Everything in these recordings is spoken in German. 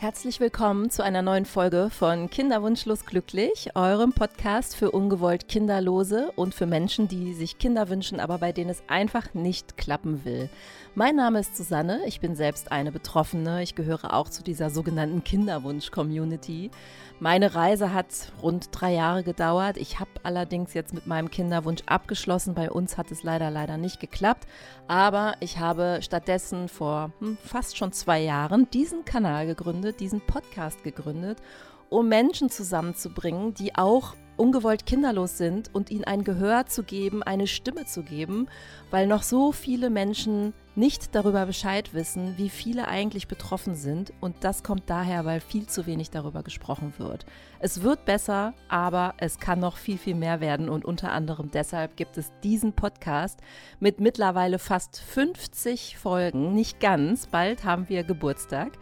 Herzlich willkommen zu einer neuen Folge von Kinderwunschlos glücklich, eurem Podcast für ungewollt Kinderlose und für Menschen, die sich Kinder wünschen, aber bei denen es einfach nicht klappen will. Mein Name ist Susanne, ich bin selbst eine Betroffene, ich gehöre auch zu dieser sogenannten Kinderwunsch-Community. Meine Reise hat rund drei Jahre gedauert. Ich habe allerdings jetzt mit meinem Kinderwunsch abgeschlossen. Bei uns hat es leider, leider nicht geklappt. Aber ich habe stattdessen vor hm, fast schon zwei Jahren diesen Kanal gegründet, diesen Podcast gegründet, um Menschen zusammenzubringen, die auch ungewollt kinderlos sind und ihnen ein Gehör zu geben, eine Stimme zu geben, weil noch so viele Menschen nicht darüber Bescheid wissen, wie viele eigentlich betroffen sind. Und das kommt daher, weil viel zu wenig darüber gesprochen wird. Es wird besser, aber es kann noch viel, viel mehr werden. Und unter anderem deshalb gibt es diesen Podcast mit mittlerweile fast 50 Folgen. Nicht ganz, bald haben wir Geburtstag.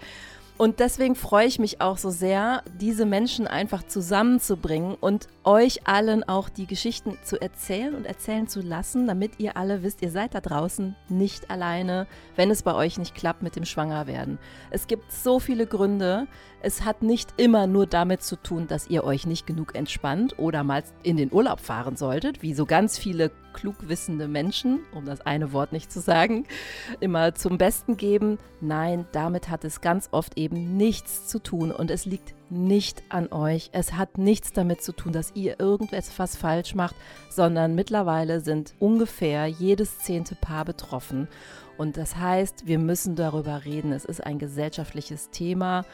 Und deswegen freue ich mich auch so sehr, diese Menschen einfach zusammenzubringen und euch allen auch die Geschichten zu erzählen und erzählen zu lassen, damit ihr alle wisst, ihr seid da draußen nicht alleine, wenn es bei euch nicht klappt mit dem Schwangerwerden. Es gibt so viele Gründe. Es hat nicht immer nur damit zu tun, dass ihr euch nicht genug entspannt oder mal in den Urlaub fahren solltet, wie so ganz viele klugwissende Menschen, um das eine Wort nicht zu sagen, immer zum Besten geben. Nein, damit hat es ganz oft eben nichts zu tun und es liegt nicht an euch. Es hat nichts damit zu tun, dass ihr irgendetwas falsch macht, sondern mittlerweile sind ungefähr jedes zehnte Paar betroffen. Und das heißt, wir müssen darüber reden. Es ist ein gesellschaftliches Thema.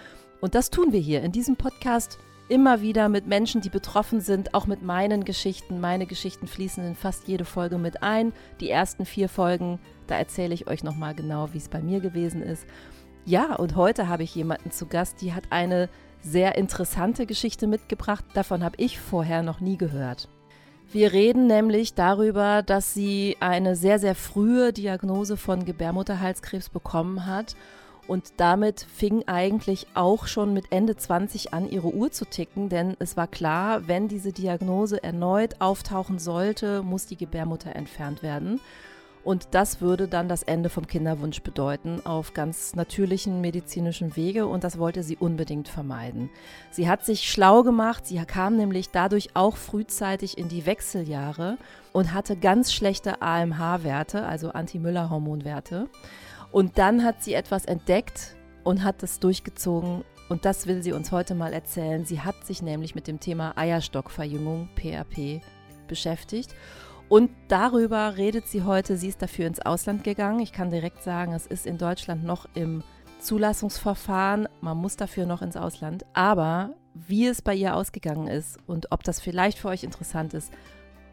Und das tun wir hier in diesem Podcast immer wieder mit Menschen, die betroffen sind, auch mit meinen Geschichten. Meine Geschichten fließen in fast jede Folge mit ein. Die ersten vier Folgen, da erzähle ich euch nochmal genau, wie es bei mir gewesen ist. Ja, und heute habe ich jemanden zu Gast, die hat eine sehr interessante Geschichte mitgebracht. Davon habe ich vorher noch nie gehört. Wir reden nämlich darüber, dass sie eine sehr, sehr frühe Diagnose von Gebärmutterhalskrebs bekommen hat und damit fing eigentlich auch schon mit Ende 20 an, ihre Uhr zu ticken, denn es war klar, wenn diese Diagnose erneut auftauchen sollte, muss die Gebärmutter entfernt werden. Und das würde dann das Ende vom Kinderwunsch bedeuten, auf ganz natürlichen medizinischen Wege. Und das wollte sie unbedingt vermeiden. Sie hat sich schlau gemacht. Sie kam nämlich dadurch auch frühzeitig in die Wechseljahre und hatte ganz schlechte AMH-Werte, also Anti-Müller-Hormonwerte. Und dann hat sie etwas entdeckt und hat es durchgezogen. Und das will sie uns heute mal erzählen. Sie hat sich nämlich mit dem Thema Eierstockverjüngung, PRP, beschäftigt. Und darüber redet sie heute. Sie ist dafür ins Ausland gegangen. Ich kann direkt sagen, es ist in Deutschland noch im Zulassungsverfahren. Man muss dafür noch ins Ausland. Aber wie es bei ihr ausgegangen ist und ob das vielleicht für euch interessant ist,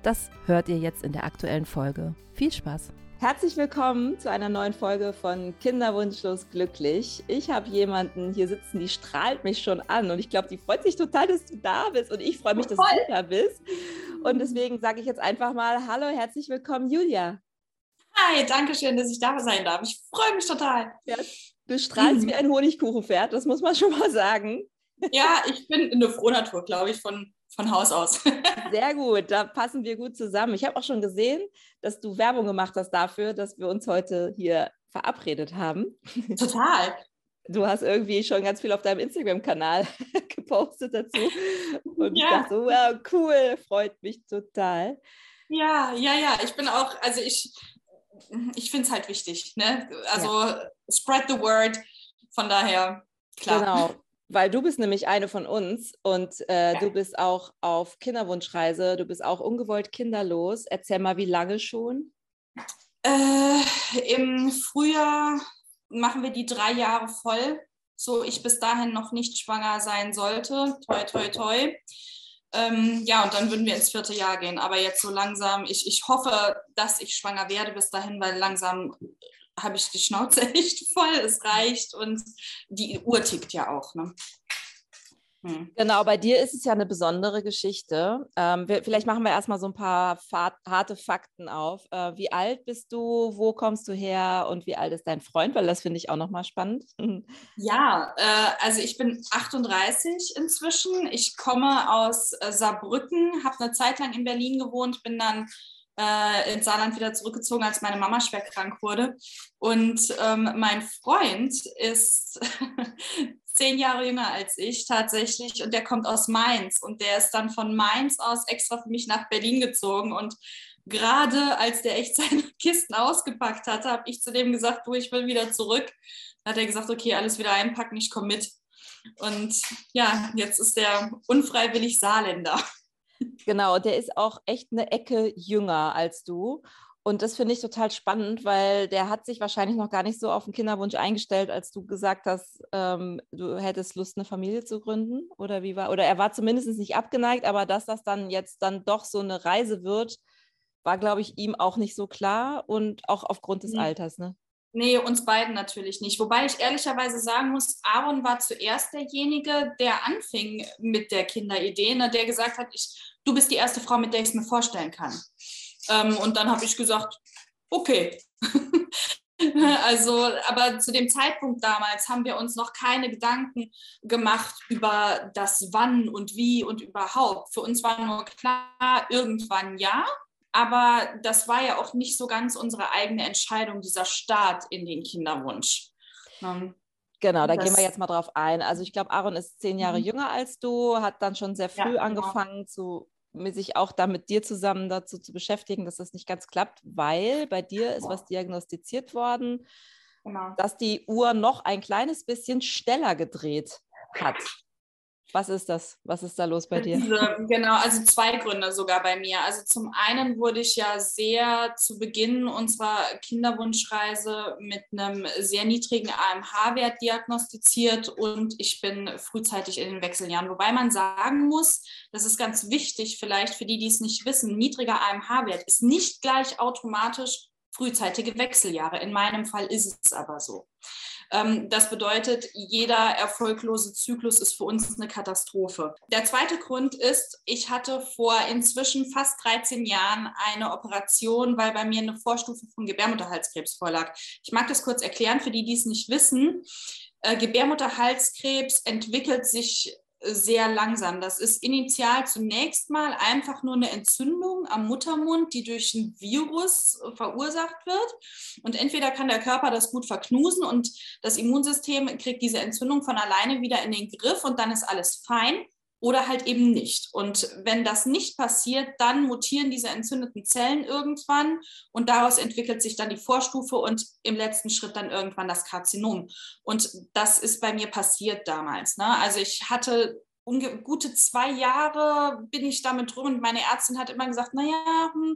das hört ihr jetzt in der aktuellen Folge. Viel Spaß! Herzlich willkommen zu einer neuen Folge von Kinderwunschlos glücklich. Ich habe jemanden hier sitzen, die strahlt mich schon an und ich glaube, die freut sich total, dass du da bist und ich freue mich, dass Voll. du da bist. Und deswegen sage ich jetzt einfach mal Hallo, herzlich willkommen, Julia. Hi, danke schön, dass ich da sein darf. Ich freue mich total. Ja, du strahlst wie ein Honigkuchenpferd, das muss man schon mal sagen. Ja, ich bin eine Frohnatur, glaube ich, von von Haus aus. Sehr gut, da passen wir gut zusammen. Ich habe auch schon gesehen, dass du Werbung gemacht hast dafür, dass wir uns heute hier verabredet haben. Total. Du hast irgendwie schon ganz viel auf deinem Instagram-Kanal gepostet dazu. Und ja. ich dachte so, wow, cool, freut mich total. Ja, ja, ja. Ich bin auch, also ich, ich finde es halt wichtig. Ne? Also ja. spread the word. Von daher, klar. Genau weil du bist nämlich eine von uns und äh, ja. du bist auch auf Kinderwunschreise, du bist auch ungewollt kinderlos. Erzähl mal, wie lange schon? Äh, Im Frühjahr machen wir die drei Jahre voll, so ich bis dahin noch nicht schwanger sein sollte. Toi, toi, toi. Ähm, ja, und dann würden wir ins vierte Jahr gehen. Aber jetzt so langsam, ich, ich hoffe, dass ich schwanger werde bis dahin, weil langsam habe ich die Schnauze echt voll, es reicht und die Uhr tickt ja auch. Ne? Hm. Genau, bei dir ist es ja eine besondere Geschichte. Ähm, wir, vielleicht machen wir erstmal so ein paar harte Fakten auf. Äh, wie alt bist du, wo kommst du her und wie alt ist dein Freund? Weil das finde ich auch nochmal spannend. Ja, äh, also ich bin 38 inzwischen. Ich komme aus äh, Saarbrücken, habe eine Zeit lang in Berlin gewohnt, bin dann äh, ins Saarland wieder zurückgezogen, als meine Mama schwer krank wurde. Und ähm, mein Freund ist zehn Jahre jünger als ich tatsächlich und der kommt aus Mainz und der ist dann von Mainz aus extra für mich nach Berlin gezogen und gerade als der echt seine Kisten ausgepackt hatte, habe ich zu dem gesagt, du, ich will wieder zurück. Dann hat er gesagt, okay, alles wieder einpacken, ich komme mit. Und ja, jetzt ist der unfreiwillig Saarländer. Genau, der ist auch echt eine Ecke jünger als du. Und das finde ich total spannend, weil der hat sich wahrscheinlich noch gar nicht so auf den Kinderwunsch eingestellt, als du gesagt hast, ähm, du hättest Lust, eine Familie zu gründen. Oder wie war? Oder er war zumindest nicht abgeneigt, aber dass das dann jetzt dann doch so eine Reise wird, war, glaube ich, ihm auch nicht so klar und auch aufgrund des nee. Alters, ne? Nee, uns beiden natürlich nicht. Wobei ich ehrlicherweise sagen muss, Aaron war zuerst derjenige, der anfing mit der Kinderidee, ne, der gesagt hat, ich, du bist die erste Frau, mit der ich es mir vorstellen kann. Ähm, und dann habe ich gesagt, okay. also, aber zu dem Zeitpunkt damals haben wir uns noch keine Gedanken gemacht über das Wann und Wie und überhaupt. Für uns war nur klar, irgendwann ja, aber das war ja auch nicht so ganz unsere eigene Entscheidung, dieser Start in den Kinderwunsch. Ähm, genau, da das, gehen wir jetzt mal drauf ein. Also ich glaube, Aaron ist zehn Jahre mhm. jünger als du, hat dann schon sehr früh ja, genau. angefangen zu sich auch da mit dir zusammen dazu zu beschäftigen, dass das nicht ganz klappt, weil bei dir ist was diagnostiziert worden, genau. dass die Uhr noch ein kleines bisschen schneller gedreht hat. Was ist das? Was ist da los bei dir? Diese, genau, also zwei Gründe sogar bei mir. Also zum einen wurde ich ja sehr zu Beginn unserer Kinderwunschreise mit einem sehr niedrigen AMH-Wert diagnostiziert und ich bin frühzeitig in den Wechseljahren. Wobei man sagen muss, das ist ganz wichtig vielleicht für die, die es nicht wissen, niedriger AMH-Wert ist nicht gleich automatisch frühzeitige Wechseljahre. In meinem Fall ist es aber so. Ähm, das bedeutet, jeder erfolglose Zyklus ist für uns eine Katastrophe. Der zweite Grund ist, ich hatte vor inzwischen fast 13 Jahren eine Operation, weil bei mir eine Vorstufe von Gebärmutterhalskrebs vorlag. Ich mag das kurz erklären für die, die es nicht wissen. Äh, Gebärmutterhalskrebs entwickelt sich sehr langsam. Das ist initial zunächst mal einfach nur eine Entzündung am Muttermund, die durch ein Virus verursacht wird. Und entweder kann der Körper das gut verknusen und das Immunsystem kriegt diese Entzündung von alleine wieder in den Griff und dann ist alles fein oder halt eben nicht. Und wenn das nicht passiert, dann mutieren diese entzündeten Zellen irgendwann und daraus entwickelt sich dann die Vorstufe und im letzten Schritt dann irgendwann das Karzinom. Und das ist bei mir passiert damals. Ne? Also ich hatte gute zwei Jahre bin ich damit drum und meine Ärztin hat immer gesagt, naja, hm,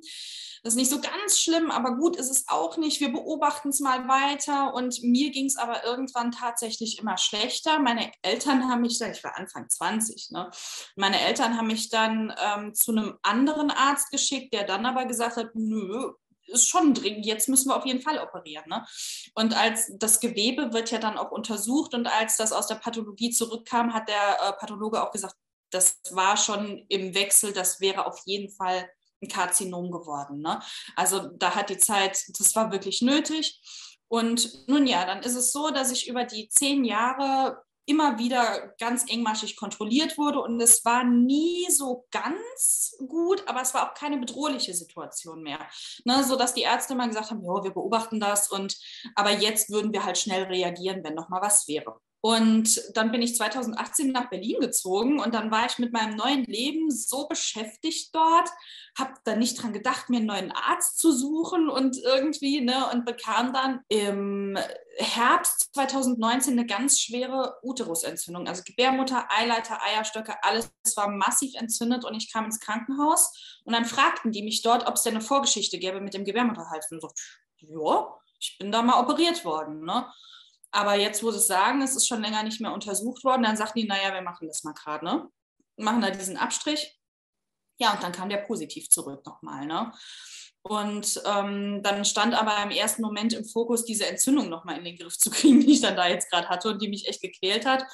das ist nicht so ganz schlimm, aber gut ist es auch nicht. Wir beobachten es mal weiter und mir ging es aber irgendwann tatsächlich immer schlechter. Meine Eltern haben mich dann, ich war Anfang 20, ne? meine Eltern haben mich dann ähm, zu einem anderen Arzt geschickt, der dann aber gesagt hat, nö, ist schon dringend, jetzt müssen wir auf jeden Fall operieren. Ne? Und als das Gewebe wird ja dann auch untersucht und als das aus der Pathologie zurückkam, hat der äh, Pathologe auch gesagt, das war schon im Wechsel, das wäre auf jeden Fall ein Karzinom geworden. Ne? Also da hat die Zeit, das war wirklich nötig. Und nun ja, dann ist es so, dass ich über die zehn Jahre immer wieder ganz engmaschig kontrolliert wurde und es war nie so ganz gut, aber es war auch keine bedrohliche Situation mehr, ne, so dass die Ärzte immer gesagt haben, ja, wir beobachten das und aber jetzt würden wir halt schnell reagieren, wenn noch mal was wäre. Und dann bin ich 2018 nach Berlin gezogen und dann war ich mit meinem neuen Leben so beschäftigt dort, habe dann nicht dran gedacht, mir einen neuen Arzt zu suchen und irgendwie, ne, und bekam dann im Herbst 2019 eine ganz schwere Uterusentzündung. Also Gebärmutter, Eileiter, Eierstöcke, alles war massiv entzündet und ich kam ins Krankenhaus und dann fragten die mich dort, ob es denn eine Vorgeschichte gäbe mit dem Gebärmutterhals. Und so, ja, ich bin da mal operiert worden, ne? Aber jetzt, wo sie es sagen, es ist schon länger nicht mehr untersucht worden, dann sagten die, naja, wir machen das mal gerade, ne? Machen da diesen Abstrich. Ja, und dann kam der positiv zurück nochmal, ne? Und ähm, dann stand aber im ersten Moment im Fokus, diese Entzündung nochmal in den Griff zu kriegen, die ich dann da jetzt gerade hatte und die mich echt gequält hat.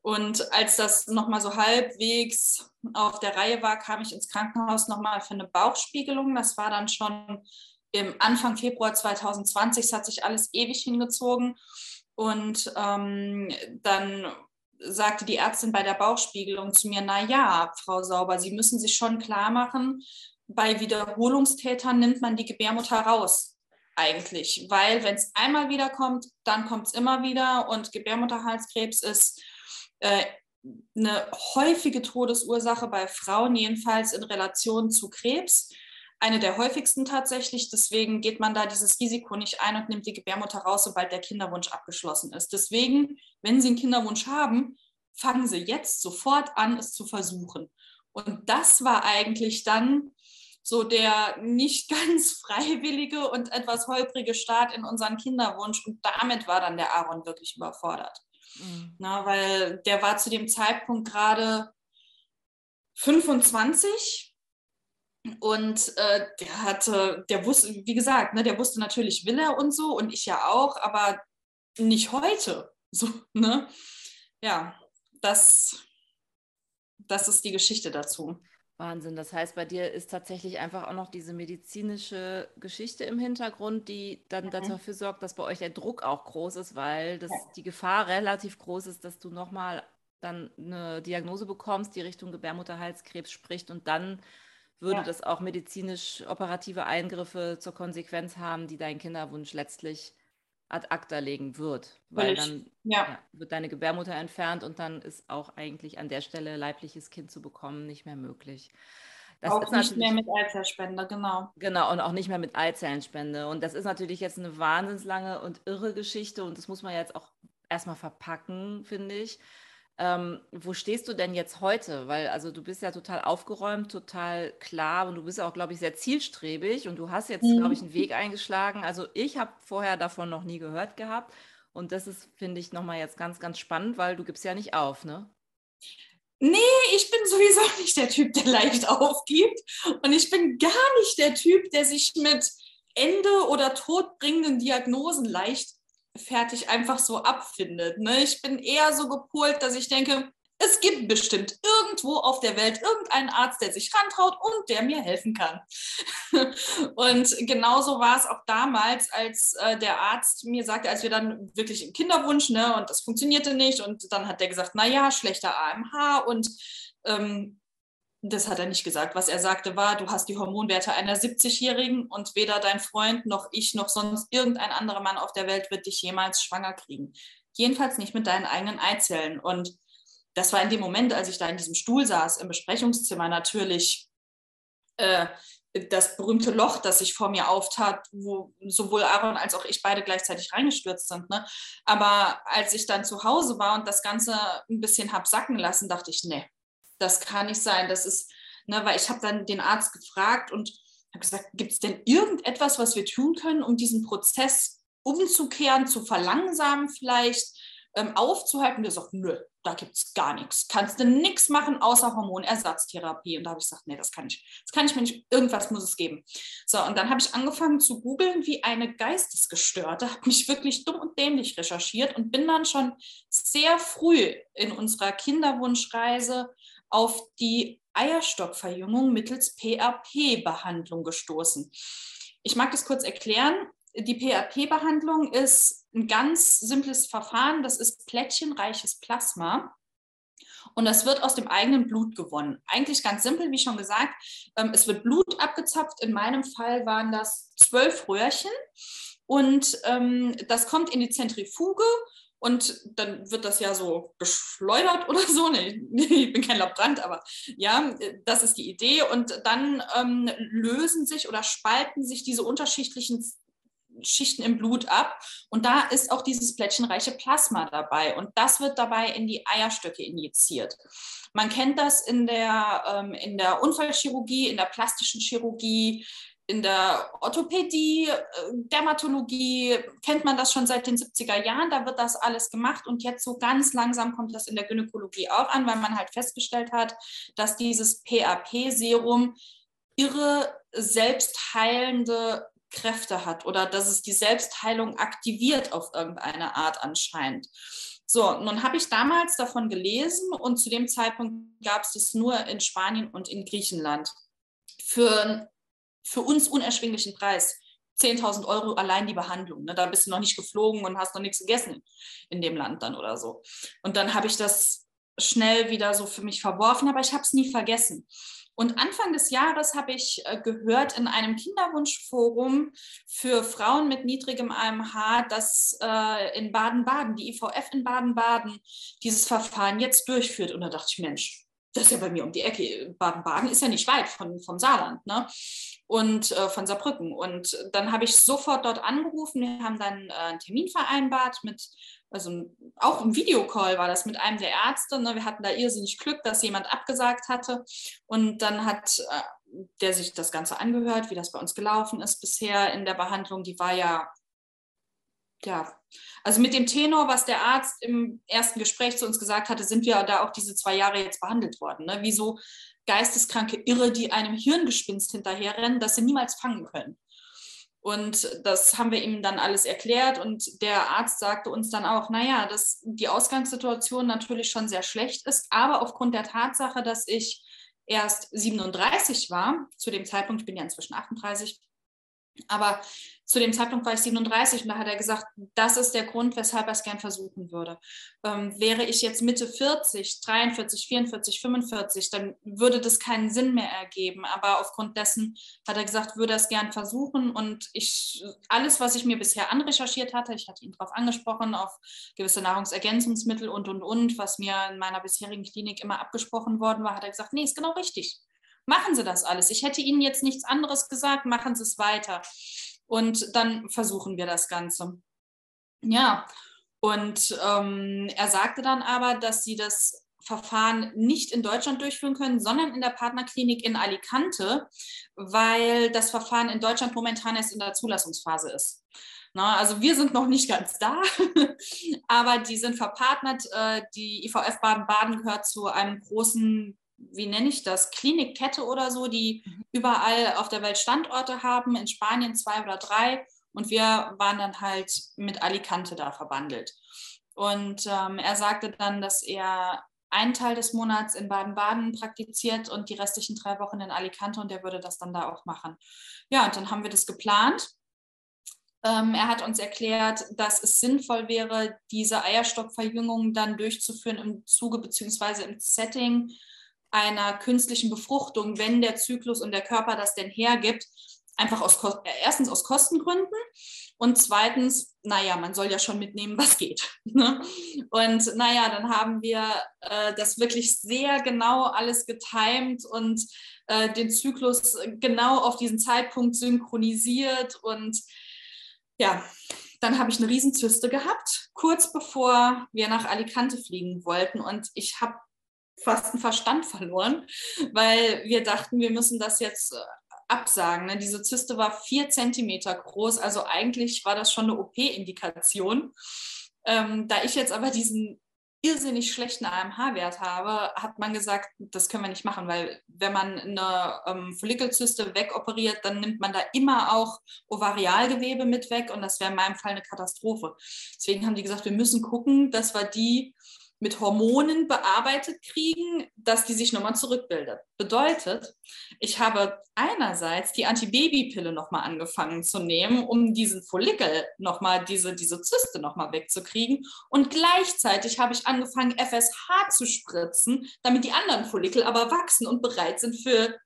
Und als das nochmal so halbwegs auf der Reihe war, kam ich ins Krankenhaus nochmal für eine Bauchspiegelung. Das war dann schon im Anfang Februar 2020. Es hat sich alles ewig hingezogen. Und ähm, dann sagte die Ärztin bei der Bauchspiegelung zu mir, na ja, Frau Sauber, Sie müssen sich schon klar machen, bei Wiederholungstätern nimmt man die Gebärmutter raus. eigentlich, weil wenn es einmal wieder kommt, dann kommt es immer wieder und Gebärmutterhalskrebs ist äh, eine häufige Todesursache bei Frauen, jedenfalls in Relation zu Krebs. Eine der häufigsten tatsächlich. Deswegen geht man da dieses Risiko nicht ein und nimmt die Gebärmutter raus, sobald der Kinderwunsch abgeschlossen ist. Deswegen, wenn Sie einen Kinderwunsch haben, fangen Sie jetzt sofort an, es zu versuchen. Und das war eigentlich dann so der nicht ganz freiwillige und etwas holprige Start in unseren Kinderwunsch. Und damit war dann der Aaron wirklich überfordert. Mhm. Na, weil der war zu dem Zeitpunkt gerade 25 und äh, der hatte, der wusste, wie gesagt, ne, der wusste natürlich, will er und so und ich ja auch, aber nicht heute. So, ne? Ja, das, das ist die Geschichte dazu. Wahnsinn. Das heißt, bei dir ist tatsächlich einfach auch noch diese medizinische Geschichte im Hintergrund, die dann mhm. dafür sorgt, dass bei euch der Druck auch groß ist, weil das, die Gefahr relativ groß ist, dass du nochmal dann eine Diagnose bekommst, die Richtung Gebärmutterhalskrebs spricht und dann würde ja. das auch medizinisch operative Eingriffe zur Konsequenz haben, die deinen Kinderwunsch letztlich ad acta legen wird, weil dann ja. Ja, wird deine Gebärmutter entfernt und dann ist auch eigentlich an der Stelle leibliches Kind zu bekommen nicht mehr möglich. Das auch nicht mehr mit Eizellspende, genau. Genau, und auch nicht mehr mit Eizellenspende. Und das ist natürlich jetzt eine wahnsinnslange und irre Geschichte und das muss man jetzt auch erstmal verpacken, finde ich. Ähm, wo stehst du denn jetzt heute? Weil also du bist ja total aufgeräumt, total klar und du bist auch, glaube ich, sehr zielstrebig und du hast jetzt, mhm. glaube ich, einen Weg eingeschlagen. Also ich habe vorher davon noch nie gehört gehabt und das ist, finde ich, nochmal jetzt ganz, ganz spannend, weil du gibst ja nicht auf, ne? Nee, ich bin sowieso nicht der Typ, der leicht aufgibt. Und ich bin gar nicht der Typ, der sich mit Ende oder todbringenden Diagnosen leicht fertig einfach so abfindet. Ne? Ich bin eher so gepolt, dass ich denke, es gibt bestimmt irgendwo auf der Welt irgendeinen Arzt, der sich rantraut und der mir helfen kann. und genauso war es auch damals, als äh, der Arzt mir sagte, als wir dann wirklich im Kinderwunsch, ne, und das funktionierte nicht, und dann hat der gesagt, naja, schlechter AMH und ähm, das hat er nicht gesagt. Was er sagte war, du hast die Hormonwerte einer 70-Jährigen und weder dein Freund noch ich noch sonst irgendein anderer Mann auf der Welt wird dich jemals schwanger kriegen. Jedenfalls nicht mit deinen eigenen Eizellen. Und das war in dem Moment, als ich da in diesem Stuhl saß, im Besprechungszimmer, natürlich äh, das berühmte Loch, das sich vor mir auftat, wo sowohl Aaron als auch ich beide gleichzeitig reingestürzt sind. Ne? Aber als ich dann zu Hause war und das Ganze ein bisschen hab sacken lassen, dachte ich, nee, das kann nicht sein. Das ist, ne, weil ich habe dann den Arzt gefragt und habe gesagt, gibt es denn irgendetwas, was wir tun können, um diesen Prozess umzukehren, zu verlangsamen vielleicht, ähm, aufzuhalten? Der sagt, nö, da gibt es gar nichts. Kannst du nichts machen außer Hormonersatztherapie. Und da habe ich gesagt, nee, das kann ich. Das kann ich mir nicht. Irgendwas muss es geben. So, und dann habe ich angefangen zu googeln, wie eine Geistesgestörte, habe mich wirklich dumm und dämlich recherchiert und bin dann schon sehr früh in unserer Kinderwunschreise auf die Eierstockverjüngung mittels PRP-Behandlung gestoßen. Ich mag das kurz erklären. Die PRP-Behandlung ist ein ganz simples Verfahren. Das ist plättchenreiches Plasma. Und das wird aus dem eigenen Blut gewonnen. Eigentlich ganz simpel, wie schon gesagt. Ähm, es wird Blut abgezapft. In meinem Fall waren das zwölf Röhrchen. Und ähm, das kommt in die Zentrifuge und dann wird das ja so geschleudert oder so. Nee, ich bin kein Laborant, aber ja, das ist die Idee. Und dann ähm, lösen sich oder spalten sich diese unterschiedlichen Schichten im Blut ab. Und da ist auch dieses plättchenreiche Plasma dabei. Und das wird dabei in die Eierstöcke injiziert. Man kennt das in der, ähm, in der Unfallchirurgie, in der plastischen Chirurgie, in der Orthopädie, äh, Dermatologie kennt man das schon seit den 70er Jahren, da wird das alles gemacht und jetzt so ganz langsam kommt das in der Gynäkologie auch an, weil man halt festgestellt hat, dass dieses PAP-Serum irre selbstheilende Kräfte hat oder dass es die Selbstheilung aktiviert auf irgendeine Art anscheinend. So, nun habe ich damals davon gelesen und zu dem Zeitpunkt gab es das nur in Spanien und in Griechenland. Für für uns unerschwinglichen Preis. 10.000 Euro allein die Behandlung. Ne? Da bist du noch nicht geflogen und hast noch nichts gegessen in dem Land dann oder so. Und dann habe ich das schnell wieder so für mich verworfen, aber ich habe es nie vergessen. Und Anfang des Jahres habe ich äh, gehört in einem Kinderwunschforum für Frauen mit niedrigem AMH, dass äh, in Baden-Baden, die IVF in Baden-Baden, dieses Verfahren jetzt durchführt. Und da dachte ich, Mensch, das ist ja bei mir um die Ecke. Baden-Baden ist ja nicht weit von, vom Saarland ne? Und äh, von Saarbrücken. Und dann habe ich sofort dort angerufen. Wir haben dann äh, einen Termin vereinbart mit also auch im Videocall war das mit einem der Ärzte. Ne? Wir hatten da irrsinnig Glück, dass jemand abgesagt hatte. Und dann hat äh, der sich das Ganze angehört, wie das bei uns gelaufen ist bisher in der Behandlung. Die war ja, ja, also mit dem Tenor, was der Arzt im ersten Gespräch zu uns gesagt hatte, sind wir da auch diese zwei Jahre jetzt behandelt worden. Ne? Wie so geisteskranke Irre, die einem Hirngespinst hinterherrennen, das sie niemals fangen können. Und das haben wir ihm dann alles erklärt und der Arzt sagte uns dann auch, naja, dass die Ausgangssituation natürlich schon sehr schlecht ist, aber aufgrund der Tatsache, dass ich erst 37 war, zu dem Zeitpunkt, ich bin ja inzwischen 38, aber zu dem Zeitpunkt war ich 37 und da hat er gesagt, das ist der Grund, weshalb er es gern versuchen würde. Ähm, wäre ich jetzt Mitte 40, 43, 44, 45, dann würde das keinen Sinn mehr ergeben. Aber aufgrund dessen hat er gesagt, würde er es gern versuchen. Und ich, alles, was ich mir bisher anrecherchiert hatte, ich hatte ihn darauf angesprochen, auf gewisse Nahrungsergänzungsmittel und, und, und, was mir in meiner bisherigen Klinik immer abgesprochen worden war, hat er gesagt, nee, ist genau richtig. Machen Sie das alles. Ich hätte Ihnen jetzt nichts anderes gesagt, machen Sie es weiter und dann versuchen wir das Ganze. Ja, und ähm, er sagte dann aber, dass sie das Verfahren nicht in Deutschland durchführen können, sondern in der Partnerklinik in Alicante, weil das Verfahren in Deutschland momentan erst in der Zulassungsphase ist. Na, also wir sind noch nicht ganz da, aber die sind verpartnert. Äh, die IVF Baden-Baden gehört zu einem großen wie nenne ich das, Klinikkette oder so, die mhm. überall auf der Welt Standorte haben, in Spanien zwei oder drei. Und wir waren dann halt mit Alicante da verbandelt. Und ähm, er sagte dann, dass er einen Teil des Monats in Baden-Baden praktiziert und die restlichen drei Wochen in Alicante und er würde das dann da auch machen. Ja, und dann haben wir das geplant. Ähm, er hat uns erklärt, dass es sinnvoll wäre, diese Eierstockverjüngung dann durchzuführen im Zuge bzw. im Setting einer künstlichen Befruchtung, wenn der Zyklus und der Körper das denn hergibt, einfach aus äh, erstens aus Kostengründen und zweitens, naja, man soll ja schon mitnehmen, was geht. Ne? Und naja, dann haben wir äh, das wirklich sehr genau alles getimt und äh, den Zyklus genau auf diesen Zeitpunkt synchronisiert und ja, dann habe ich eine Riesenzyste gehabt, kurz bevor wir nach Alicante fliegen wollten. Und ich habe fast einen Verstand verloren, weil wir dachten, wir müssen das jetzt äh, absagen. Ne? Diese Zyste war vier Zentimeter groß, also eigentlich war das schon eine OP-Indikation. Ähm, da ich jetzt aber diesen irrsinnig schlechten AMH-Wert habe, hat man gesagt, das können wir nicht machen, weil wenn man eine ähm, Follikelzyste wegoperiert, dann nimmt man da immer auch Ovarialgewebe mit weg und das wäre in meinem Fall eine Katastrophe. Deswegen haben die gesagt, wir müssen gucken, dass wir die mit Hormonen bearbeitet kriegen, dass die sich nochmal zurückbildet. Bedeutet, ich habe einerseits die Antibabypille nochmal angefangen zu nehmen, um diesen Follikel nochmal, diese, diese Zyste nochmal wegzukriegen. Und gleichzeitig habe ich angefangen, FSH zu spritzen, damit die anderen Follikel aber wachsen und bereit sind für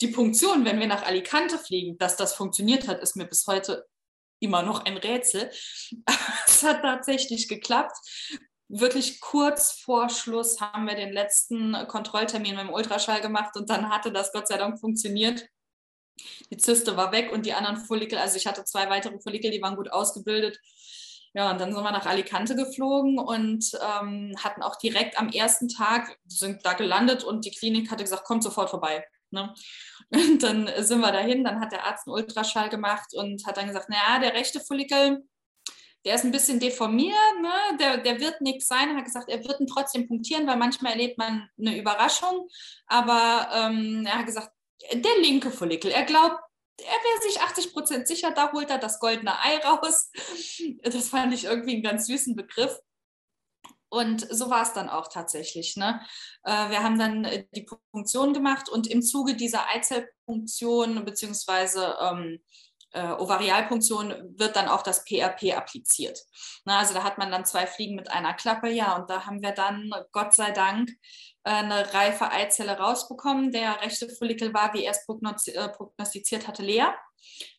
die Punktion, wenn wir nach Alicante fliegen. Dass das funktioniert hat, ist mir bis heute immer noch ein Rätsel. es hat tatsächlich geklappt wirklich kurz vor Schluss haben wir den letzten Kontrolltermin dem Ultraschall gemacht und dann hatte das Gott sei Dank funktioniert. Die Zyste war weg und die anderen Follikel, also ich hatte zwei weitere Follikel, die waren gut ausgebildet. Ja, und dann sind wir nach Alicante geflogen und ähm, hatten auch direkt am ersten Tag, sind da gelandet und die Klinik hatte gesagt, kommt sofort vorbei. Ne? Und dann sind wir dahin, dann hat der Arzt einen Ultraschall gemacht und hat dann gesagt, naja, der rechte Follikel, der ist ein bisschen deformiert, ne? der, der wird nichts sein, er hat gesagt, er wird ihn trotzdem punktieren, weil manchmal erlebt man eine Überraschung. Aber ähm, er hat gesagt, der linke Follikel, er glaubt, er wäre sich 80 Prozent sicher, da holt er das goldene Ei raus. Das fand ich irgendwie einen ganz süßen Begriff. Und so war es dann auch tatsächlich. Ne? Äh, wir haben dann äh, die Punktion gemacht und im Zuge dieser Eizellpunktion beziehungsweise ähm, äh, Ovarialpunktion wird dann auch das PRP appliziert. Na, also da hat man dann zwei Fliegen mit einer Klappe, ja, und da haben wir dann, Gott sei Dank, äh, eine reife Eizelle rausbekommen. Der rechte Follikel war, wie erst äh, prognostiziert hatte, leer.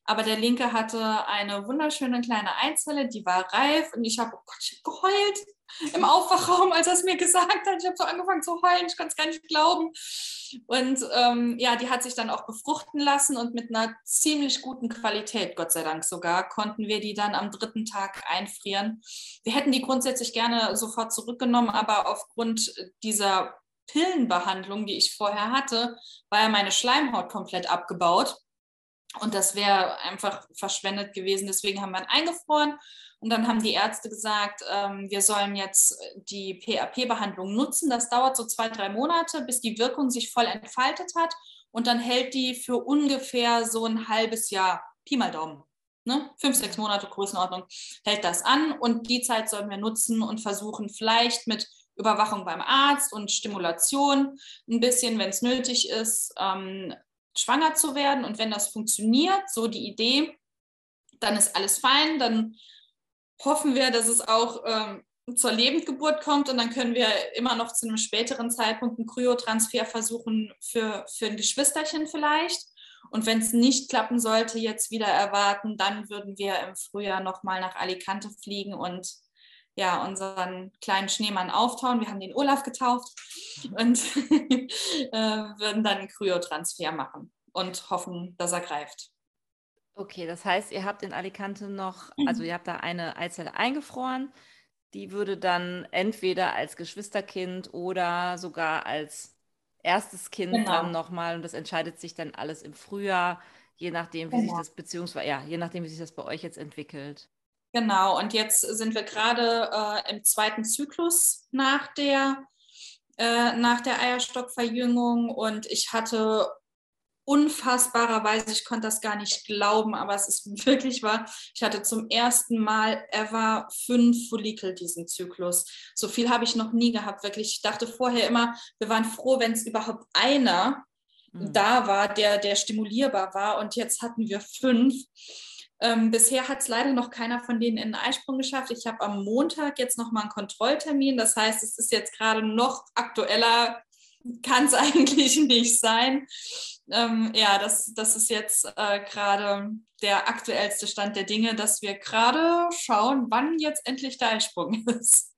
Aber der linke hatte eine wunderschöne kleine Eizelle, die war reif und ich habe, oh Gott, ich habe geheult im Aufwachraum, als er es mir gesagt hat. Ich habe so angefangen zu heulen, ich konnte es gar nicht glauben. Und ähm, ja, die hat sich dann auch befruchten lassen und mit einer ziemlich guten Qualität, Gott sei Dank sogar, konnten wir die dann am dritten Tag einfrieren. Wir hätten die grundsätzlich gerne sofort zurückgenommen, aber aufgrund dieser Pillenbehandlung, die ich vorher hatte, war ja meine Schleimhaut komplett abgebaut. Und das wäre einfach verschwendet gewesen. Deswegen haben wir ihn eingefroren. Und dann haben die Ärzte gesagt, ähm, wir sollen jetzt die PAP-Behandlung nutzen. Das dauert so zwei, drei Monate, bis die Wirkung sich voll entfaltet hat. Und dann hält die für ungefähr so ein halbes Jahr, Pi mal Daumen. Ne? Fünf, sechs Monate Größenordnung hält das an. Und die Zeit sollen wir nutzen und versuchen, vielleicht mit Überwachung beim Arzt und Stimulation ein bisschen, wenn es nötig ist, ähm, schwanger zu werden. Und wenn das funktioniert, so die Idee, dann ist alles fein. Dann hoffen wir, dass es auch ähm, zur Lebendgeburt kommt und dann können wir immer noch zu einem späteren Zeitpunkt einen Kryotransfer versuchen für, für ein Geschwisterchen vielleicht. Und wenn es nicht klappen sollte, jetzt wieder erwarten, dann würden wir im Frühjahr nochmal nach Alicante fliegen und ja, unseren kleinen Schneemann auftauen. Wir haben den Olaf getauft und äh, würden dann einen Kryotransfer machen und hoffen, dass er greift. Okay, das heißt, ihr habt in Alicante noch, mhm. also ihr habt da eine Eizelle eingefroren, die würde dann entweder als Geschwisterkind oder sogar als erstes Kind genau. dann nochmal, und das entscheidet sich dann alles im Frühjahr, je nachdem, wie genau. sich das, beziehungsweise ja, je nachdem, wie sich das bei euch jetzt entwickelt. Genau, und jetzt sind wir gerade äh, im zweiten Zyklus nach der, äh, nach der Eierstockverjüngung und ich hatte unfassbarerweise, ich konnte das gar nicht glauben, aber es ist wirklich wahr, ich hatte zum ersten Mal ever fünf Follikel diesen Zyklus. So viel habe ich noch nie gehabt, wirklich. Ich dachte vorher immer, wir waren froh, wenn es überhaupt einer mhm. da war, der, der stimulierbar war und jetzt hatten wir fünf. Ähm, bisher hat es leider noch keiner von denen in den Eisprung geschafft. Ich habe am Montag jetzt nochmal einen Kontrolltermin. Das heißt, es ist jetzt gerade noch aktueller, kann es eigentlich nicht sein. Ähm, ja, das, das ist jetzt äh, gerade der aktuellste Stand der Dinge, dass wir gerade schauen, wann jetzt endlich der Eisprung ist.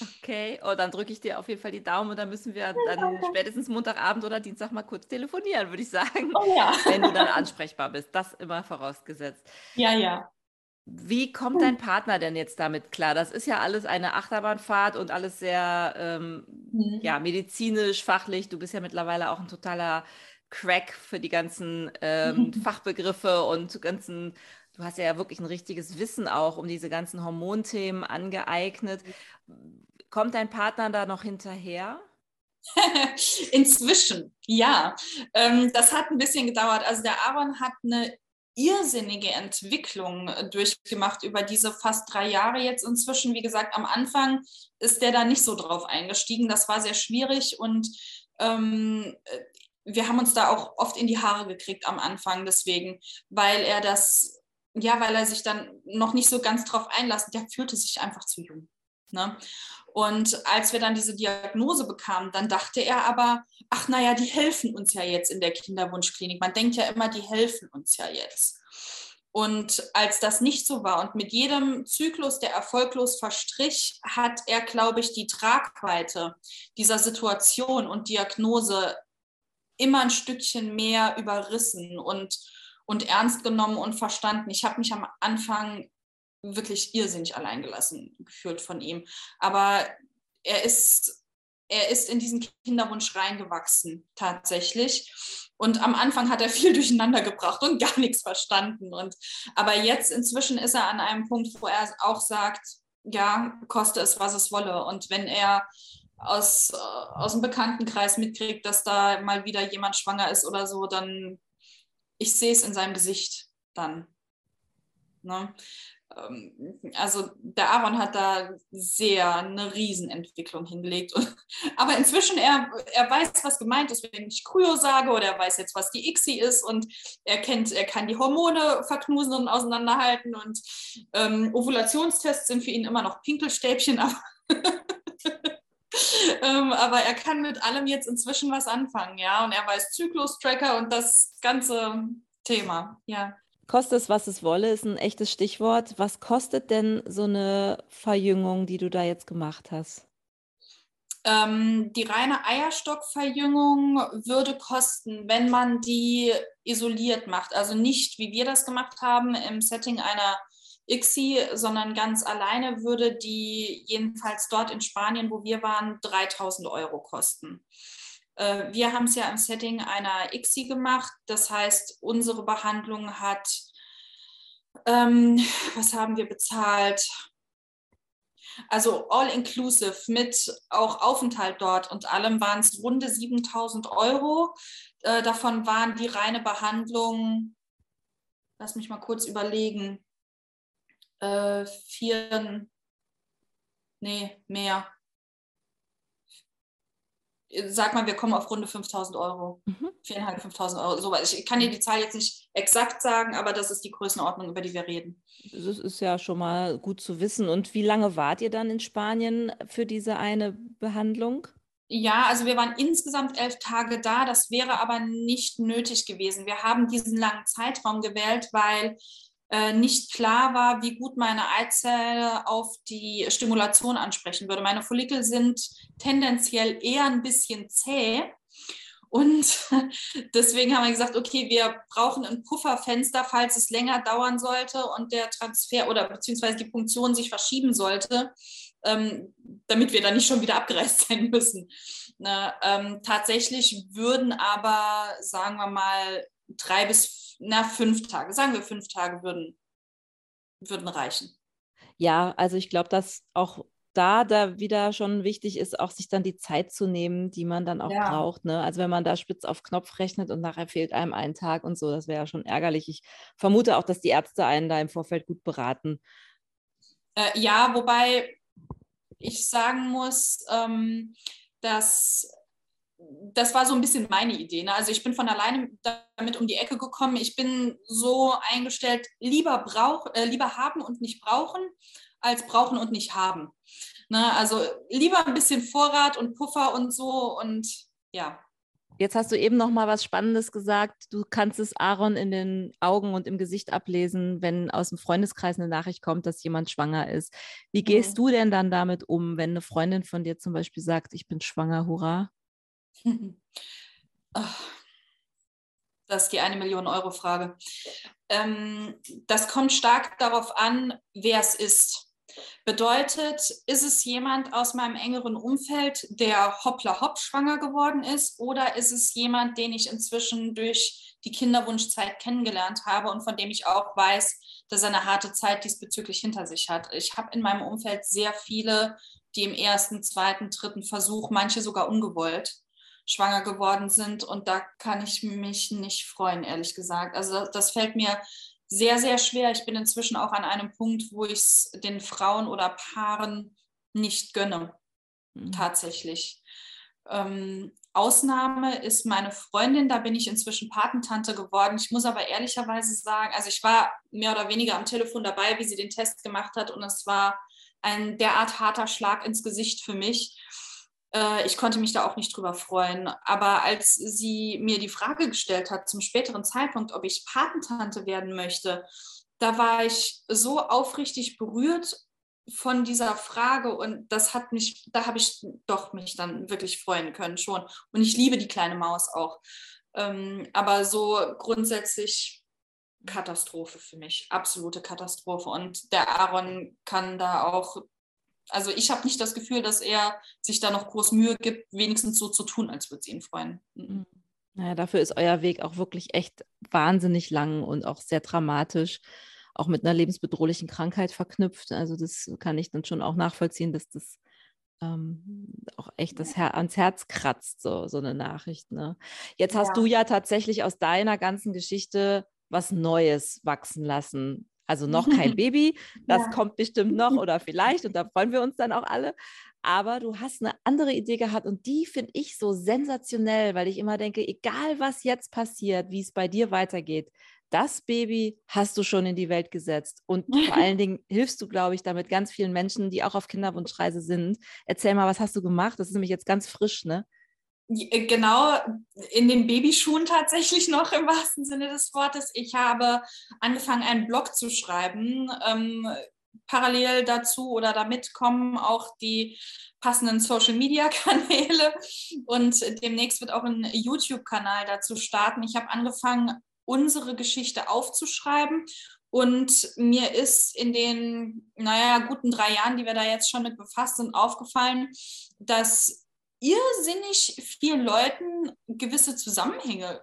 Okay, oh, dann drücke ich dir auf jeden Fall die Daumen und dann müssen wir dann spätestens Montagabend oder Dienstag mal kurz telefonieren, würde ich sagen. Oh ja. Wenn du dann ansprechbar bist. Das immer vorausgesetzt. Ja, ja. Wie kommt dein Partner denn jetzt damit klar? Das ist ja alles eine Achterbahnfahrt und alles sehr ähm, mhm. ja, medizinisch, fachlich. Du bist ja mittlerweile auch ein totaler Crack für die ganzen ähm, Fachbegriffe und ganzen du hast ja wirklich ein richtiges Wissen auch um diese ganzen Hormonthemen angeeignet. Kommt dein Partner da noch hinterher? Inzwischen, ja. Ähm, das hat ein bisschen gedauert. Also der Aaron hat eine irrsinnige Entwicklung äh, durchgemacht über diese fast drei Jahre jetzt inzwischen. Wie gesagt, am Anfang ist der da nicht so drauf eingestiegen. Das war sehr schwierig und ähm, äh, wir haben uns da auch oft in die Haare gekriegt am Anfang deswegen, weil er das ja, weil er sich dann noch nicht so ganz drauf einlassen, der fühlte sich einfach zu jung. Ne? Und als wir dann diese Diagnose bekamen, dann dachte er aber, ach naja, die helfen uns ja jetzt in der Kinderwunschklinik. Man denkt ja immer, die helfen uns ja jetzt. Und als das nicht so war und mit jedem Zyklus, der erfolglos verstrich, hat er, glaube ich, die Tragweite dieser Situation und Diagnose immer ein Stückchen mehr überrissen und und ernst genommen und verstanden. Ich habe mich am Anfang wirklich irrsinnig alleingelassen gefühlt von ihm. Aber er ist, er ist in diesen Kinderwunsch reingewachsen, tatsächlich. Und am Anfang hat er viel durcheinander gebracht und gar nichts verstanden. Und, aber jetzt inzwischen ist er an einem Punkt, wo er auch sagt, ja, koste es, was es wolle. Und wenn er aus, äh, aus dem Bekanntenkreis mitkriegt, dass da mal wieder jemand schwanger ist oder so, dann ich sehe es in seinem Gesicht dann. Ne? Ähm, also der Aaron hat da sehr eine Riesenentwicklung hingelegt. aber inzwischen, er, er weiß, was gemeint ist, wenn ich Kryo sage oder er weiß jetzt, was die ICSI ist und er kennt, er kann die Hormone verknusen und auseinanderhalten und ähm, Ovulationstests sind für ihn immer noch Pinkelstäbchen, aber, ähm, aber er kann mit allem jetzt inzwischen was anfangen, ja, und er weiß Zyklus-Tracker und das ganze Thema, ja. Koste es, was es wolle, ist ein echtes Stichwort. Was kostet denn so eine Verjüngung, die du da jetzt gemacht hast? Ähm, die reine Eierstockverjüngung würde kosten, wenn man die isoliert macht. Also nicht, wie wir das gemacht haben, im Setting einer ICSI, sondern ganz alleine würde die jedenfalls dort in Spanien, wo wir waren, 3000 Euro kosten. Äh, wir haben es ja im Setting einer ICSI gemacht. Das heißt, unsere Behandlung hat, ähm, was haben wir bezahlt? Also all-inclusive mit auch Aufenthalt dort und allem waren es runde 7000 Euro. Äh, davon waren die reine Behandlung, lass mich mal kurz überlegen, äh, vier, nee, mehr sag mal, wir kommen auf runde 5000 Euro. Mhm. 4.500, 5000 Euro. So, ich kann dir die Zahl jetzt nicht exakt sagen, aber das ist die Größenordnung, über die wir reden. Das ist ja schon mal gut zu wissen. Und wie lange wart ihr dann in Spanien für diese eine Behandlung? Ja, also wir waren insgesamt elf Tage da. Das wäre aber nicht nötig gewesen. Wir haben diesen langen Zeitraum gewählt, weil äh, nicht klar war, wie gut meine Eizelle auf die Stimulation ansprechen würde. Meine Follikel sind tendenziell eher ein bisschen zäh. Und deswegen haben wir gesagt, okay, wir brauchen ein Pufferfenster, falls es länger dauern sollte und der Transfer oder beziehungsweise die Punktion sich verschieben sollte, ähm, damit wir dann nicht schon wieder abgereist sein müssen. Ne, ähm, tatsächlich würden aber, sagen wir mal, drei bis na, fünf Tage, sagen wir fünf Tage würden, würden reichen. Ja, also ich glaube, dass auch da, da wieder schon wichtig ist, auch sich dann die Zeit zu nehmen, die man dann auch ja. braucht. Ne? Also wenn man da spitz auf Knopf rechnet und nachher fehlt einem ein Tag und so, das wäre ja schon ärgerlich. Ich vermute auch, dass die Ärzte einen da im Vorfeld gut beraten. Äh, ja, wobei ich sagen muss, ähm, dass das war so ein bisschen meine Idee. Ne? Also ich bin von alleine damit um die Ecke gekommen. Ich bin so eingestellt, lieber, brauch, äh, lieber haben und nicht brauchen, als brauchen und nicht haben. Ne? Also lieber ein bisschen Vorrat und Puffer und so und ja. Jetzt hast du eben noch mal was Spannendes gesagt. Du kannst es Aaron in den Augen und im Gesicht ablesen, wenn aus dem Freundeskreis eine Nachricht kommt, dass jemand schwanger ist. Wie gehst mhm. du denn dann damit um, wenn eine Freundin von dir zum Beispiel sagt, ich bin schwanger, hurra? Das ist die eine Million Euro Frage. Ähm, das kommt stark darauf an, wer es ist. Bedeutet, ist es jemand aus meinem engeren Umfeld, der hoppla hopp schwanger geworden ist, oder ist es jemand, den ich inzwischen durch die Kinderwunschzeit kennengelernt habe und von dem ich auch weiß, dass er eine harte Zeit diesbezüglich hinter sich hat? Ich habe in meinem Umfeld sehr viele, die im ersten, zweiten, dritten Versuch, manche sogar ungewollt, schwanger geworden sind. Und da kann ich mich nicht freuen, ehrlich gesagt. Also das, fällt mir sehr, sehr schwer. Ich bin inzwischen auch an einem Punkt, wo ich es den Frauen oder Paaren nicht gönne, mhm. tatsächlich. Ähm, Ausnahme ist meine Freundin, da bin ich inzwischen Patentante geworden. Ich muss aber ehrlicherweise sagen, also ich war mehr oder weniger am Telefon dabei, wie sie den Test gemacht hat und es war ein derart harter Schlag ins Gesicht für mich. Äh, ich konnte mich da auch nicht drüber freuen. Aber als sie mir die Frage gestellt hat, zum späteren Zeitpunkt, ob ich Patentante werden möchte, da war ich so aufrichtig berührt von dieser Frage und das hat mich, da habe ich doch mich dann wirklich freuen können schon. Und ich liebe die kleine Maus auch. Ähm, aber so grundsätzlich Katastrophe für mich, absolute Katastrophe. Und der Aaron kann da auch also ich habe nicht das Gefühl, dass er sich da noch groß Mühe gibt, wenigstens so zu tun, als würde es ihn freuen. Mhm. Naja, dafür ist euer Weg auch wirklich echt wahnsinnig lang und auch sehr dramatisch, auch mit einer lebensbedrohlichen Krankheit verknüpft. Also das kann ich dann schon auch nachvollziehen, dass das ähm, auch echt das Her ans Herz kratzt, so, so eine Nachricht. Ne? Jetzt hast ja. du ja tatsächlich aus deiner ganzen Geschichte was Neues wachsen lassen. Also noch kein Baby, das ja. kommt bestimmt noch oder vielleicht und da freuen wir uns dann auch alle. Aber du hast eine andere Idee gehabt und die finde ich so sensationell, weil ich immer denke, egal was jetzt passiert, wie es bei dir weitergeht, das Baby hast du schon in die Welt gesetzt. Und vor allen Dingen hilfst du, glaube ich, damit ganz vielen Menschen, die auch auf Kinderwunschreise sind. Erzähl mal, was hast du gemacht? Das ist nämlich jetzt ganz frisch, ne? Äh, genau, in den Babyschuhen tatsächlich noch im wahrsten Sinne des Wortes. Ich habe angefangen, einen Blog zu schreiben. Ähm, parallel dazu oder damit kommen auch die passenden Social-Media-Kanäle und demnächst wird auch ein YouTube-Kanal dazu starten. Ich habe angefangen, unsere Geschichte aufzuschreiben. Und mir ist in den, naja, guten drei Jahren, die wir da jetzt schon mit befasst sind, aufgefallen, dass irrsinnig vielen Leuten gewisse Zusammenhänge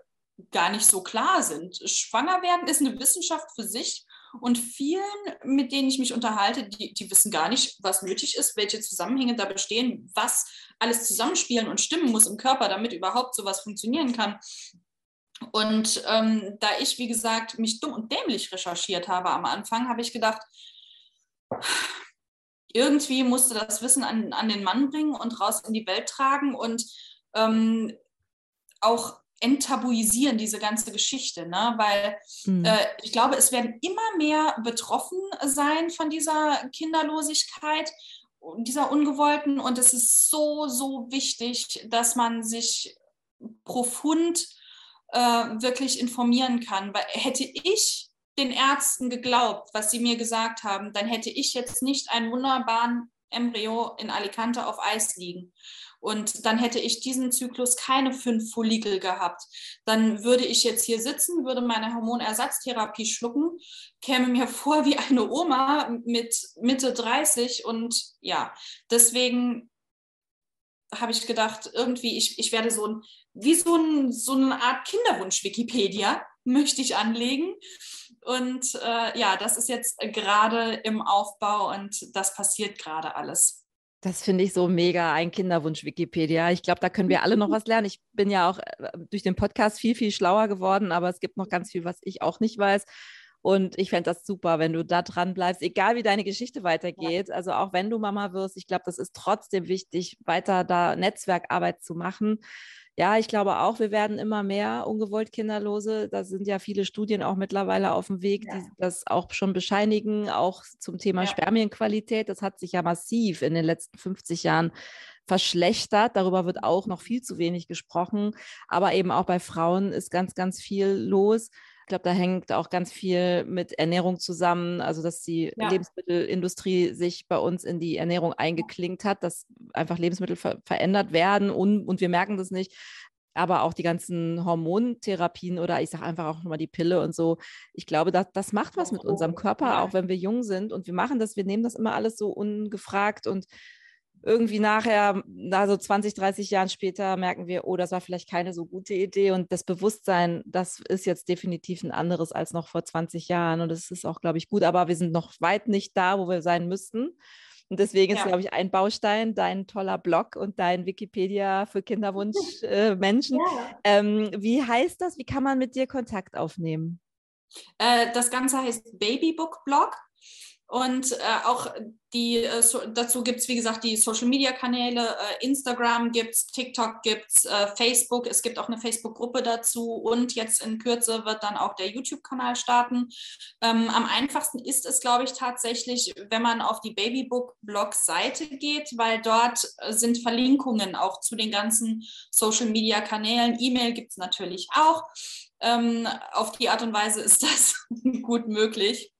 gar nicht so klar sind. Schwanger werden ist eine Wissenschaft für sich und vielen, mit denen ich mich unterhalte, die, die wissen gar nicht, was nötig ist, welche Zusammenhänge da bestehen, was alles zusammenspielen und stimmen muss im Körper, damit überhaupt sowas funktionieren kann. Und ähm, da ich, wie gesagt, mich dumm und dämlich recherchiert habe am Anfang, habe ich gedacht, irgendwie musste das Wissen an, an den Mann bringen und raus in die Welt tragen und ähm, auch enttabuisieren, diese ganze Geschichte. Ne? Weil mhm. äh, ich glaube, es werden immer mehr betroffen sein von dieser Kinderlosigkeit, dieser Ungewollten. Und es ist so, so wichtig, dass man sich profund äh, wirklich informieren kann. Weil hätte ich den Ärzten geglaubt, was sie mir gesagt haben, dann hätte ich jetzt nicht einen wunderbaren Embryo in Alicante auf Eis liegen. Und dann hätte ich diesen Zyklus keine fünf Follikel gehabt. Dann würde ich jetzt hier sitzen, würde meine Hormonersatztherapie schlucken, käme mir vor wie eine Oma mit Mitte 30 und ja, deswegen habe ich gedacht, irgendwie, ich, ich werde so ein, wie so, ein, so eine Art Kinderwunsch-Wikipedia möchte ich anlegen. Und äh, ja, das ist jetzt gerade im Aufbau und das passiert gerade alles. Das finde ich so mega, ein Kinderwunsch Wikipedia. Ich glaube, da können wir alle noch was lernen. Ich bin ja auch äh, durch den Podcast viel, viel schlauer geworden, aber es gibt noch ganz viel, was ich auch nicht weiß. Und ich fände das super, wenn du da dran bleibst, egal wie deine Geschichte weitergeht. Also auch wenn du Mama wirst, ich glaube, das ist trotzdem wichtig, weiter da Netzwerkarbeit zu machen. Ja, ich glaube auch, wir werden immer mehr ungewollt Kinderlose. Da sind ja viele Studien auch mittlerweile auf dem Weg, ja. die das auch schon bescheinigen, auch zum Thema ja. Spermienqualität. Das hat sich ja massiv in den letzten 50 Jahren verschlechtert. Darüber wird auch noch viel zu wenig gesprochen. Aber eben auch bei Frauen ist ganz, ganz viel los. Ich glaube, da hängt auch ganz viel mit Ernährung zusammen, also dass die ja. Lebensmittelindustrie sich bei uns in die Ernährung eingeklinkt hat, dass einfach Lebensmittel ver verändert werden und, und wir merken das nicht. Aber auch die ganzen Hormontherapien oder ich sage einfach auch nochmal die Pille und so. Ich glaube, das, das macht was mit unserem Körper, auch wenn wir jung sind. Und wir machen das, wir nehmen das immer alles so ungefragt und irgendwie nachher, da so 20, 30 Jahren später, merken wir, oh, das war vielleicht keine so gute Idee. Und das Bewusstsein, das ist jetzt definitiv ein anderes als noch vor 20 Jahren. Und das ist auch, glaube ich, gut. Aber wir sind noch weit nicht da, wo wir sein müssten. Und deswegen ja. ist, glaube ich, ein Baustein dein toller Blog und dein Wikipedia für Kinderwunschmenschen. Äh, ja. ähm, wie heißt das? Wie kann man mit dir Kontakt aufnehmen? Äh, das Ganze heißt Babybook Blog. Und äh, auch die, äh, so, dazu gibt es, wie gesagt, die Social-Media-Kanäle. Äh, Instagram gibt es, TikTok gibt es, äh, Facebook. Es gibt auch eine Facebook-Gruppe dazu. Und jetzt in Kürze wird dann auch der YouTube-Kanal starten. Ähm, am einfachsten ist es, glaube ich, tatsächlich, wenn man auf die Babybook-Blog-Seite geht, weil dort äh, sind Verlinkungen auch zu den ganzen Social-Media-Kanälen. E-Mail gibt es natürlich auch. Ähm, auf die Art und Weise ist das gut möglich.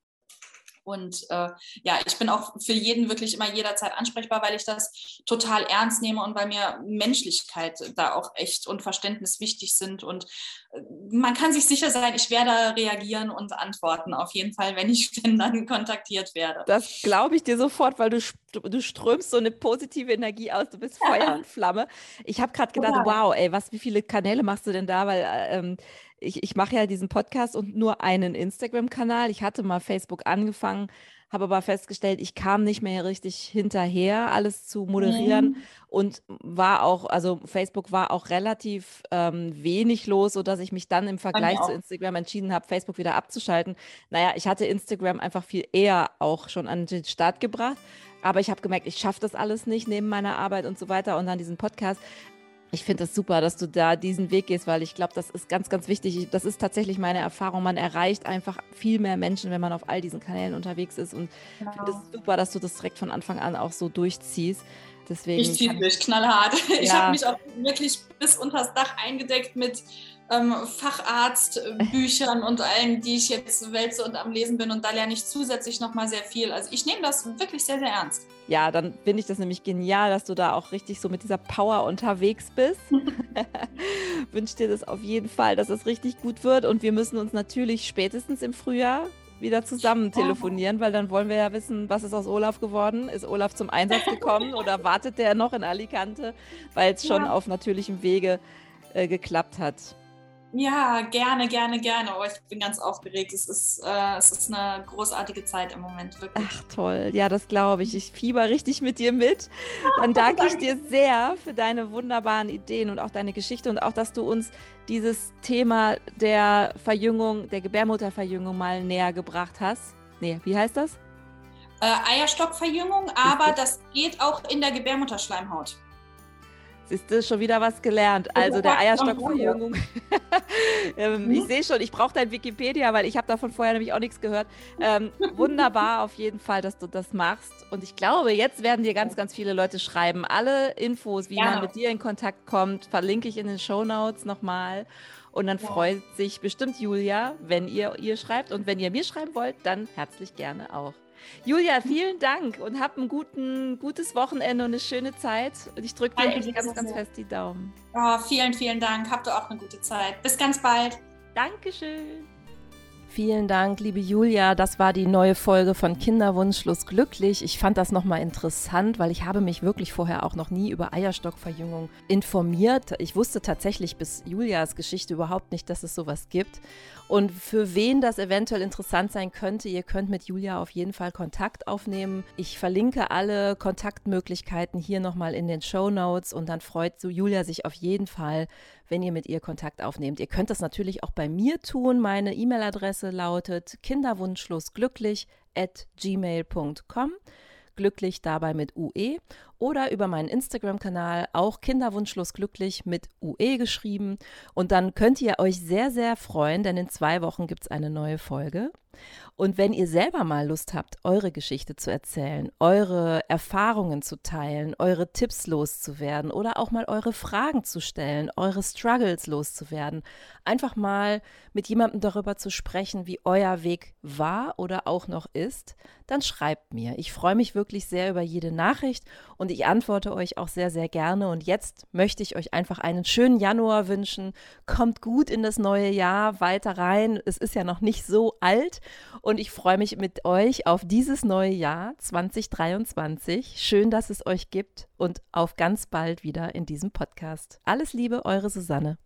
Und äh, ja, ich bin auch für jeden wirklich immer jederzeit ansprechbar, weil ich das total ernst nehme und weil mir Menschlichkeit da auch echt und Verständnis wichtig sind. Und äh, man kann sich sicher sein, ich werde reagieren und antworten, auf jeden Fall, wenn ich denn dann kontaktiert werde. Das glaube ich dir sofort, weil du, du strömst so eine positive Energie aus, du bist Feuer und Flamme. Ich habe gerade gedacht, wow. wow, ey, was, wie viele Kanäle machst du denn da? Weil äh, ähm, ich, ich mache ja diesen Podcast und nur einen Instagram-Kanal. Ich hatte mal Facebook angefangen, habe aber festgestellt, ich kam nicht mehr richtig hinterher, alles zu moderieren mhm. und war auch, also Facebook war auch relativ ähm, wenig los, sodass ich mich dann im Vergleich zu Instagram entschieden habe, Facebook wieder abzuschalten. Naja, ich hatte Instagram einfach viel eher auch schon an den Start gebracht. Aber ich habe gemerkt, ich schaffe das alles nicht neben meiner Arbeit und so weiter und dann diesen Podcast. Ich finde das super, dass du da diesen Weg gehst, weil ich glaube, das ist ganz, ganz wichtig. Das ist tatsächlich meine Erfahrung. Man erreicht einfach viel mehr Menschen, wenn man auf all diesen Kanälen unterwegs ist. Und genau. ich finde es super, dass du das direkt von Anfang an auch so durchziehst. Deswegen ich ziehe mich knallhart. Ja. Ich habe mich auch wirklich bis unters Dach eingedeckt mit ähm, Facharztbüchern und allen, die ich jetzt wälze und am Lesen bin. Und da lerne ich zusätzlich nochmal sehr viel. Also ich nehme das wirklich sehr, sehr ernst. Ja, dann finde ich das nämlich genial, dass du da auch richtig so mit dieser Power unterwegs bist. Wünsche dir das auf jeden Fall, dass es richtig gut wird. Und wir müssen uns natürlich spätestens im Frühjahr wieder zusammen telefonieren, weil dann wollen wir ja wissen, was ist aus Olaf geworden? Ist Olaf zum Einsatz gekommen oder wartet der noch in Alicante, weil es schon ja. auf natürlichem Wege äh, geklappt hat? Ja, gerne, gerne, gerne. Oh, ich bin ganz aufgeregt. Es ist, äh, es ist eine großartige Zeit im Moment, wirklich. Ach toll, ja, das glaube ich. Ich fieber richtig mit dir mit. Dann danke ich dir sehr für deine wunderbaren Ideen und auch deine Geschichte und auch, dass du uns dieses Thema der Verjüngung, der Gebärmutterverjüngung mal näher gebracht hast. Nee, wie heißt das? Äh, Eierstockverjüngung, aber das geht auch in der Gebärmutterschleimhaut. Siehst du, schon wieder was gelernt. Also der Eierstockverjüngung. ähm, ich sehe schon, ich brauche dein Wikipedia, weil ich habe davon vorher nämlich auch nichts gehört. Ähm, wunderbar auf jeden Fall, dass du das machst. Und ich glaube, jetzt werden dir ganz, ganz viele Leute schreiben. Alle Infos, wie ja. man mit dir in Kontakt kommt, verlinke ich in den Show Notes nochmal. Und dann ja. freut sich bestimmt Julia, wenn ihr ihr schreibt. Und wenn ihr mir schreiben wollt, dann herzlich gerne auch. Julia, vielen Dank und hab ein guten, gutes Wochenende und eine schöne Zeit. Und ich drücke dir echt ganz, ganz fest die Daumen. Oh, vielen, vielen Dank. Habt ihr auch eine gute Zeit. Bis ganz bald. Dankeschön. Vielen Dank, liebe Julia. Das war die neue Folge von Kinderwunschlos glücklich. Ich fand das nochmal interessant, weil ich habe mich wirklich vorher auch noch nie über Eierstockverjüngung informiert. Ich wusste tatsächlich bis Julias Geschichte überhaupt nicht, dass es sowas gibt. Und für wen das eventuell interessant sein könnte, ihr könnt mit Julia auf jeden Fall Kontakt aufnehmen. Ich verlinke alle Kontaktmöglichkeiten hier nochmal in den Show Notes und dann freut so Julia sich auf jeden Fall, wenn ihr mit ihr Kontakt aufnehmt. Ihr könnt das natürlich auch bei mir tun. Meine E-Mail-Adresse lautet kinderwunschlosglücklich at gmail.com glücklich dabei mit UE oder über meinen Instagram-Kanal auch Kinderwunschlos glücklich mit UE geschrieben. Und dann könnt ihr euch sehr, sehr freuen, denn in zwei Wochen gibt es eine neue Folge. Und wenn ihr selber mal Lust habt, eure Geschichte zu erzählen, eure Erfahrungen zu teilen, eure Tipps loszuwerden oder auch mal eure Fragen zu stellen, eure Struggles loszuwerden, einfach mal mit jemandem darüber zu sprechen, wie euer Weg war oder auch noch ist, dann schreibt mir. Ich freue mich wirklich sehr über jede Nachricht und ich antworte euch auch sehr, sehr gerne. Und jetzt möchte ich euch einfach einen schönen Januar wünschen. Kommt gut in das neue Jahr weiter rein. Es ist ja noch nicht so alt und ich freue mich mit euch auf dieses neue Jahr 2023. Schön, dass es euch gibt und auf ganz bald wieder in diesem Podcast. Alles Liebe, eure Susanne.